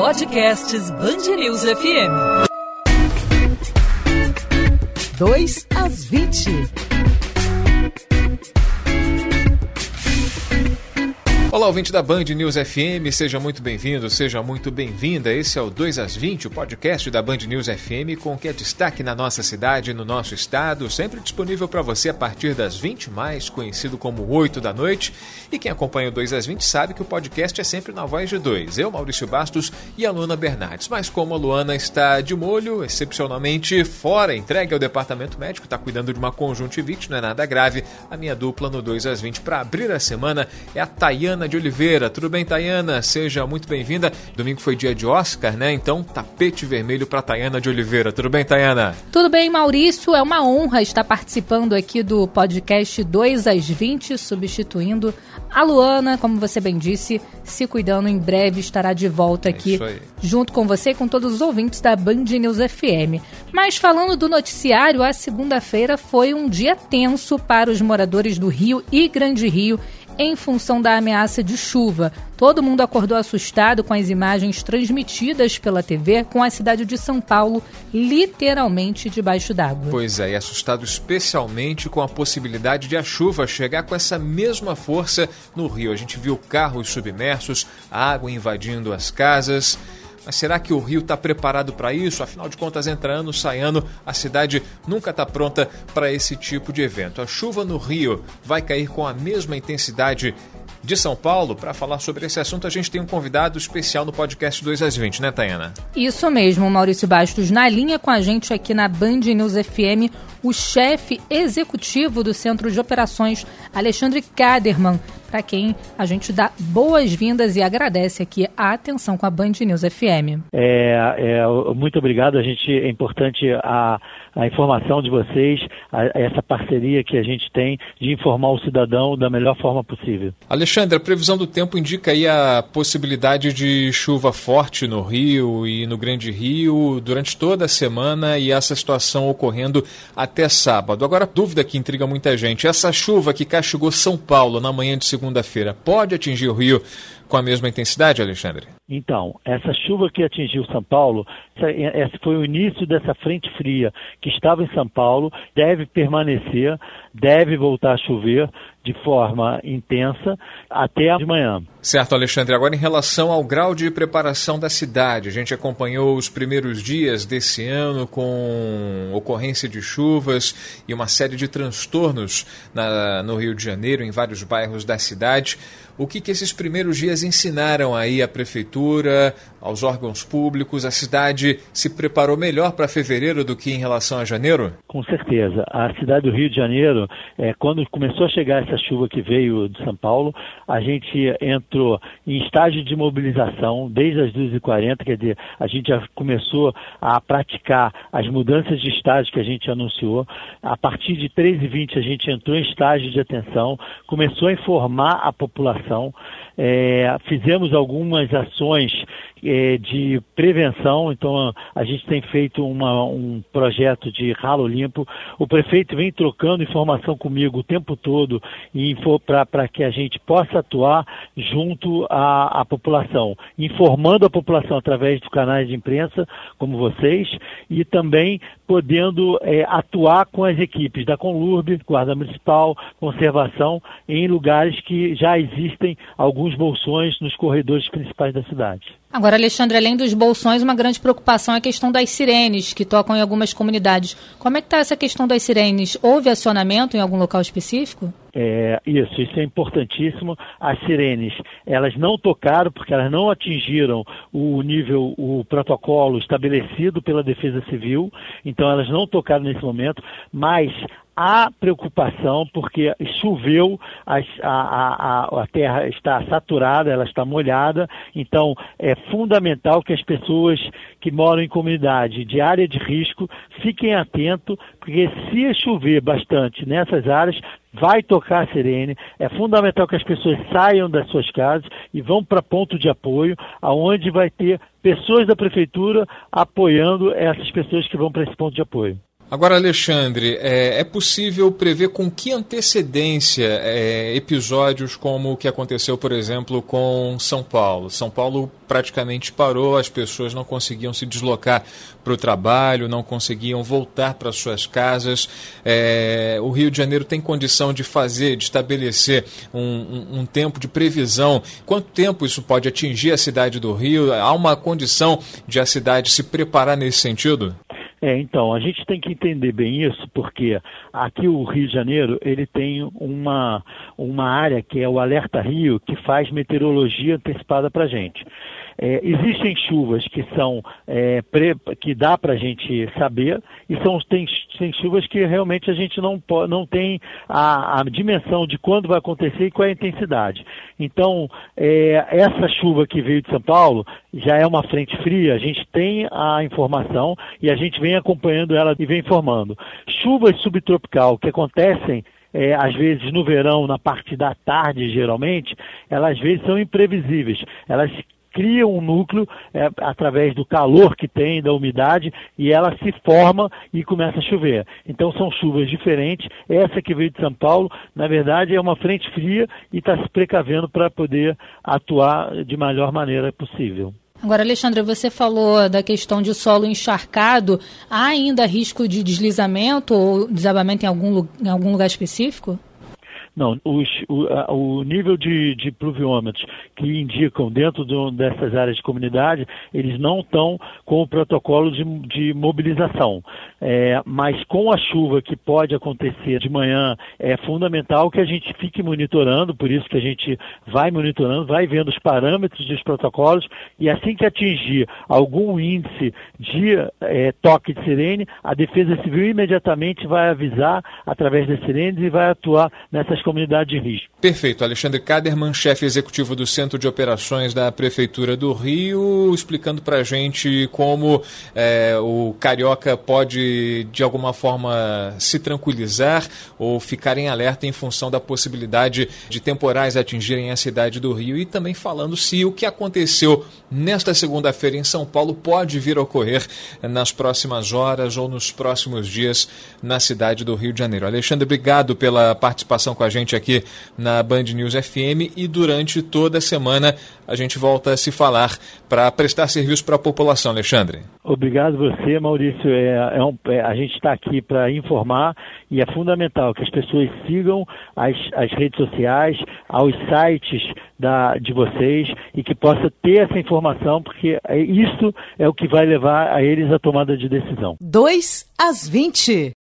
Podcasts Bangerils FM. 2 às 20. Olá, ouvinte da Band News FM, seja muito bem-vindo, seja muito bem-vinda. Esse é o 2 às 20, o podcast da Band News FM, com o que é destaque na nossa cidade, no nosso estado, sempre disponível para você a partir das 20 mais, conhecido como 8 da noite. E quem acompanha o 2 às 20 sabe que o podcast é sempre na voz de dois, eu, Maurício Bastos e a Luana Bernardes. Mas como a Luana está de molho, excepcionalmente fora, entregue ao departamento médico, está cuidando de uma conjuntivite, não é nada grave, a minha dupla no 2 às 20 para abrir a semana é a Tayana Tayana de Oliveira. Tudo bem, Tayana? Seja muito bem-vinda. Domingo foi dia de Oscar, né? Então, tapete vermelho para Tayana de Oliveira. Tudo bem, Tayana? Tudo bem, Maurício. É uma honra estar participando aqui do podcast 2 às 20, substituindo a Luana, como você bem disse, se cuidando. Em breve estará de volta é aqui junto com você e com todos os ouvintes da Band News FM. Mas falando do noticiário, a segunda-feira foi um dia tenso para os moradores do Rio e Grande Rio em função da ameaça de chuva. Todo mundo acordou assustado com as imagens transmitidas pela TV com a cidade de São Paulo literalmente debaixo d'água. Pois é, e assustado especialmente com a possibilidade de a chuva chegar com essa mesma força no Rio. A gente viu carros submersos, água invadindo as casas. Mas será que o Rio está preparado para isso? Afinal de contas, entra ano, sai ano, a cidade nunca está pronta para esse tipo de evento. A chuva no Rio vai cair com a mesma intensidade de São Paulo. Para falar sobre esse assunto, a gente tem um convidado especial no podcast 2 às 20, né, Tayana? Isso mesmo, Maurício Bastos. Na linha com a gente aqui na Band News FM, o chefe executivo do Centro de Operações, Alexandre Kaderman, para quem a gente dá boas-vindas e agradece aqui a atenção com a Band News FM. É, é, muito obrigado. A gente é importante a, a informação de vocês, a, essa parceria que a gente tem de informar o cidadão da melhor forma possível. Alexandre, a previsão do tempo indica aí a possibilidade de chuva forte no Rio e no Grande Rio durante toda a semana e essa situação ocorrendo até sábado. Agora, dúvida que intriga muita gente: essa chuva que castigou São Paulo na manhã de segunda-feira pode atingir o Rio com a mesma intensidade, Alexandre? Então, essa chuva que atingiu São Paulo, esse foi o início dessa frente fria que estava em São Paulo, deve permanecer, deve voltar a chover de forma intensa até de manhã. Certo, Alexandre. Agora, em relação ao grau de preparação da cidade, a gente acompanhou os primeiros dias desse ano com ocorrência de chuvas e uma série de transtornos na, no Rio de Janeiro, em vários bairros da cidade. O que, que esses primeiros dias ensinaram aí à prefeitura, aos órgãos públicos? A cidade se preparou melhor para fevereiro do que em relação a janeiro? Com certeza. A cidade do Rio de Janeiro, é, quando começou a chegar essa chuva que veio de São Paulo, a gente entrou em estágio de mobilização desde as 2h40, quer dizer, a gente já começou a praticar as mudanças de estágio que a gente anunciou. A partir de 3h20 a gente entrou em estágio de atenção, começou a informar a população é, fizemos algumas ações é, de prevenção, então a gente tem feito uma, um projeto de ralo limpo. O prefeito vem trocando informação comigo o tempo todo para que a gente possa atuar junto à, à, população, informando a população através dos canais de imprensa, como vocês, e também podendo é, atuar com as equipes da Conlurb, Guarda Municipal, Conservação, em lugares que já existem alguns bolsões nos corredores principais da cidade. Agora, Alexandre, além dos bolsões, uma grande preocupação é a questão das sirenes que tocam em algumas comunidades. Como é que está essa questão das sirenes? Houve acionamento em algum local específico? É, isso, isso é importantíssimo. As sirenes, elas não tocaram porque elas não atingiram o nível, o protocolo estabelecido pela Defesa Civil, então elas não tocaram nesse momento, mas há preocupação porque choveu, a, a, a, terra está saturada, ela está molhada, então é fundamental que as pessoas que moram em comunidade de área de risco fiquem atentos, porque se chover bastante nessas áreas, vai tocar a sirene. É fundamental que as pessoas saiam das suas casas e vão para ponto de apoio, aonde vai ter pessoas da prefeitura apoiando essas pessoas que vão para esse ponto de apoio. Agora, Alexandre, é, é possível prever com que antecedência é, episódios como o que aconteceu, por exemplo, com São Paulo? São Paulo praticamente parou, as pessoas não conseguiam se deslocar para o trabalho, não conseguiam voltar para suas casas. É, o Rio de Janeiro tem condição de fazer, de estabelecer um, um, um tempo de previsão. Quanto tempo isso pode atingir a cidade do Rio? Há uma condição de a cidade se preparar nesse sentido? É, então, a gente tem que entender bem isso, porque aqui o Rio de Janeiro, ele tem uma, uma área que é o Alerta Rio, que faz meteorologia antecipada para a gente. É, existem chuvas que são é, pre, que dá para a gente saber e são tem, tem chuvas que realmente a gente não, não tem a, a dimensão de quando vai acontecer e qual é a intensidade. Então, é, essa chuva que veio de São Paulo já é uma frente fria, a gente tem a informação e a gente vem acompanhando ela e vem informando. Chuvas subtropical que acontecem é, às vezes no verão, na parte da tarde, geralmente, elas às vezes são imprevisíveis. Elas cria um núcleo é, através do calor que tem, da umidade, e ela se forma e começa a chover. Então são chuvas diferentes. Essa que veio de São Paulo, na verdade, é uma frente fria e está se precavendo para poder atuar de melhor maneira possível. Agora, Alexandre, você falou da questão de solo encharcado. Há ainda risco de deslizamento ou desabamento em algum, em algum lugar específico? Não, os, o, a, o, nível de, de pluviômetros que indicam dentro dessas áreas de comunidade, eles não estão com o protocolo de, de mobilização. É, mas com a chuva que pode acontecer de manhã, é fundamental que a gente fique monitorando, por isso que a gente vai monitorando, vai vendo os parâmetros dos protocolos e assim que atingir algum índice de é, toque de sirene, a Defesa Civil imediatamente vai avisar através das sirenes e vai atuar nessas comunidade de risco. Perfeito. Alexandre Kaderman, chefe executivo do Centro de Operações da Prefeitura do Rio, explicando para a gente como é, o carioca pode, de alguma forma, se tranquilizar ou ficar em alerta em função da possibilidade de temporais atingirem a cidade do Rio e também falando se o que aconteceu nesta segunda-feira em São Paulo pode vir a ocorrer nas próximas horas ou nos próximos dias na cidade do Rio de Janeiro. Alexandre, obrigado pela participação com a gente aqui na Band News FM e durante toda a semana a gente volta a se falar para prestar serviço para a população, Alexandre. Obrigado você, Maurício. É, é um, é, a gente está aqui para informar e é fundamental que as pessoas sigam as, as redes sociais, aos sites da, de vocês e que possa ter essa informação, porque é, isso é o que vai levar a eles a tomada de decisão. 2 às 20.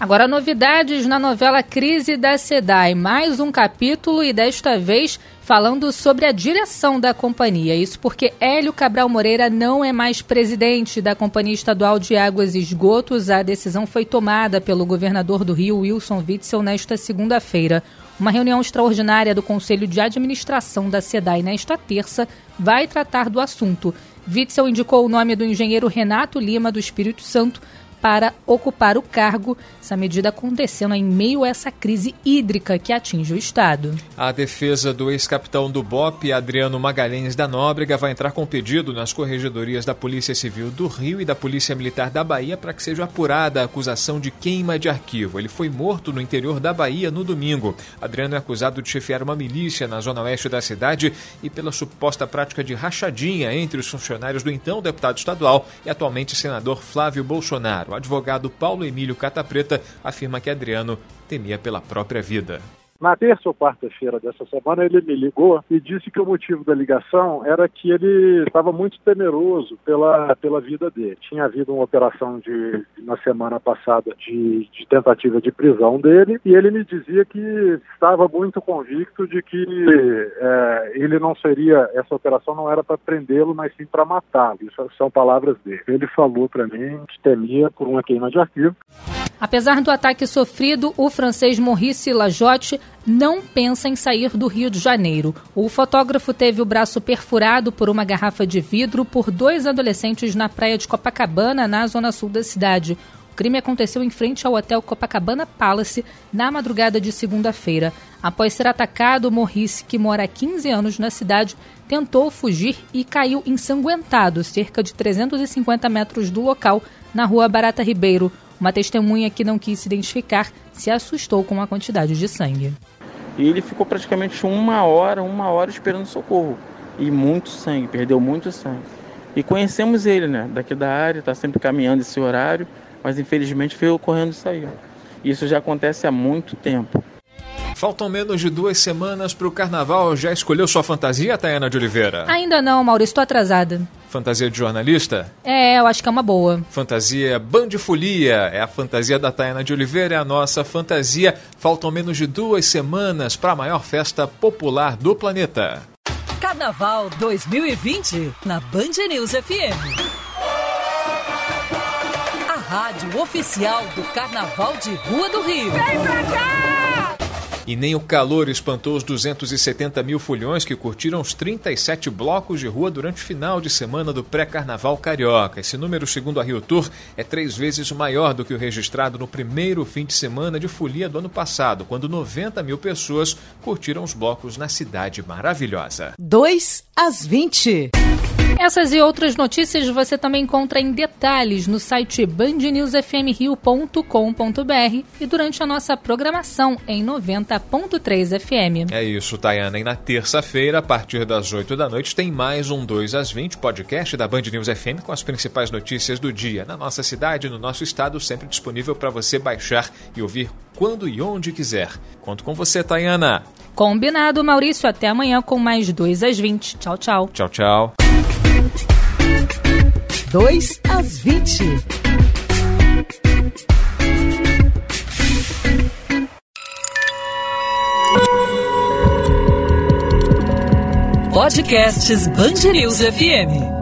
Agora, novidades na novela Crise da SEDAI. Mais um capítulo e desta vez falando sobre a direção da companhia. Isso porque Hélio Cabral Moreira não é mais presidente da Companhia Estadual de Águas e Esgotos. A decisão foi tomada pelo governador do Rio, Wilson Witzel, nesta segunda-feira. Uma reunião extraordinária do Conselho de Administração da SEDAI nesta terça vai tratar do assunto. Witzel indicou o nome do engenheiro Renato Lima do Espírito Santo para ocupar o cargo. Essa medida acontecendo em meio a essa crise hídrica que atinge o Estado. A defesa do ex-capitão do BOP, Adriano Magalhães da Nóbrega, vai entrar com pedido nas corregedorias da Polícia Civil do Rio e da Polícia Militar da Bahia para que seja apurada a acusação de queima de arquivo. Ele foi morto no interior da Bahia no domingo. Adriano é acusado de chefiar uma milícia na zona oeste da cidade e pela suposta prática de rachadinha entre os funcionários do então deputado estadual e atualmente senador Flávio Bolsonaro. O advogado Paulo Emílio Catapreta afirma que Adriano temia pela própria vida. Na terça ou quarta-feira dessa semana, ele me ligou e disse que o motivo da ligação era que ele estava muito temeroso pela, pela vida dele. Tinha havido uma operação de, na semana passada de, de tentativa de prisão dele e ele me dizia que estava muito convicto de que é, ele não seria, essa operação não era para prendê-lo, mas sim para matá-lo. Isso são palavras dele. Ele falou para mim que temia por uma queima de arquivo. Apesar do ataque sofrido, o francês Maurice Lajotte não pensa em sair do Rio de Janeiro. O fotógrafo teve o braço perfurado por uma garrafa de vidro por dois adolescentes na praia de Copacabana, na zona sul da cidade crime aconteceu em frente ao hotel Copacabana Palace na madrugada de segunda-feira. Após ser atacado, Morrice, que mora há 15 anos na cidade, tentou fugir e caiu ensanguentado, cerca de 350 metros do local, na rua Barata Ribeiro. Uma testemunha que não quis se identificar se assustou com a quantidade de sangue. E ele ficou praticamente uma hora, uma hora esperando socorro. E muito sangue, perdeu muito sangue. E conhecemos ele, né? Daqui da área, está sempre caminhando esse horário, mas infelizmente veio correndo isso aí. Isso já acontece há muito tempo. Faltam menos de duas semanas para o carnaval. Já escolheu sua fantasia, Tayana de Oliveira? Ainda não, Maurício, estou atrasada. Fantasia de jornalista? É, eu acho que é uma boa. Fantasia Bandifolia é a fantasia da Tayana de Oliveira, é a nossa fantasia. Faltam menos de duas semanas para a maior festa popular do planeta. Carnaval 2020 na Band News FM. Rádio oficial do Carnaval de Rua do Rio. Vem pra cá! E nem o calor espantou os 270 mil fulhões que curtiram os 37 blocos de rua durante o final de semana do pré-carnaval carioca. Esse número, segundo a Rio Tour, é três vezes maior do que o registrado no primeiro fim de semana de folia do ano passado, quando 90 mil pessoas curtiram os blocos na cidade maravilhosa. 2 às 20. Essas e outras notícias você também encontra em detalhes no site bandnewsfmrio.com.br e durante a nossa programação em 90.3 FM. É isso, Tayana. E na terça-feira, a partir das 8 da noite, tem mais um 2 às 20 podcast da Band News FM com as principais notícias do dia na nossa cidade, no nosso estado, sempre disponível para você baixar e ouvir quando e onde quiser. Conto com você, Tayana. Combinado, Maurício. Até amanhã com mais 2 às 20. Tchau, tchau. Tchau, tchau. 2 às 20. Podcasts News FM.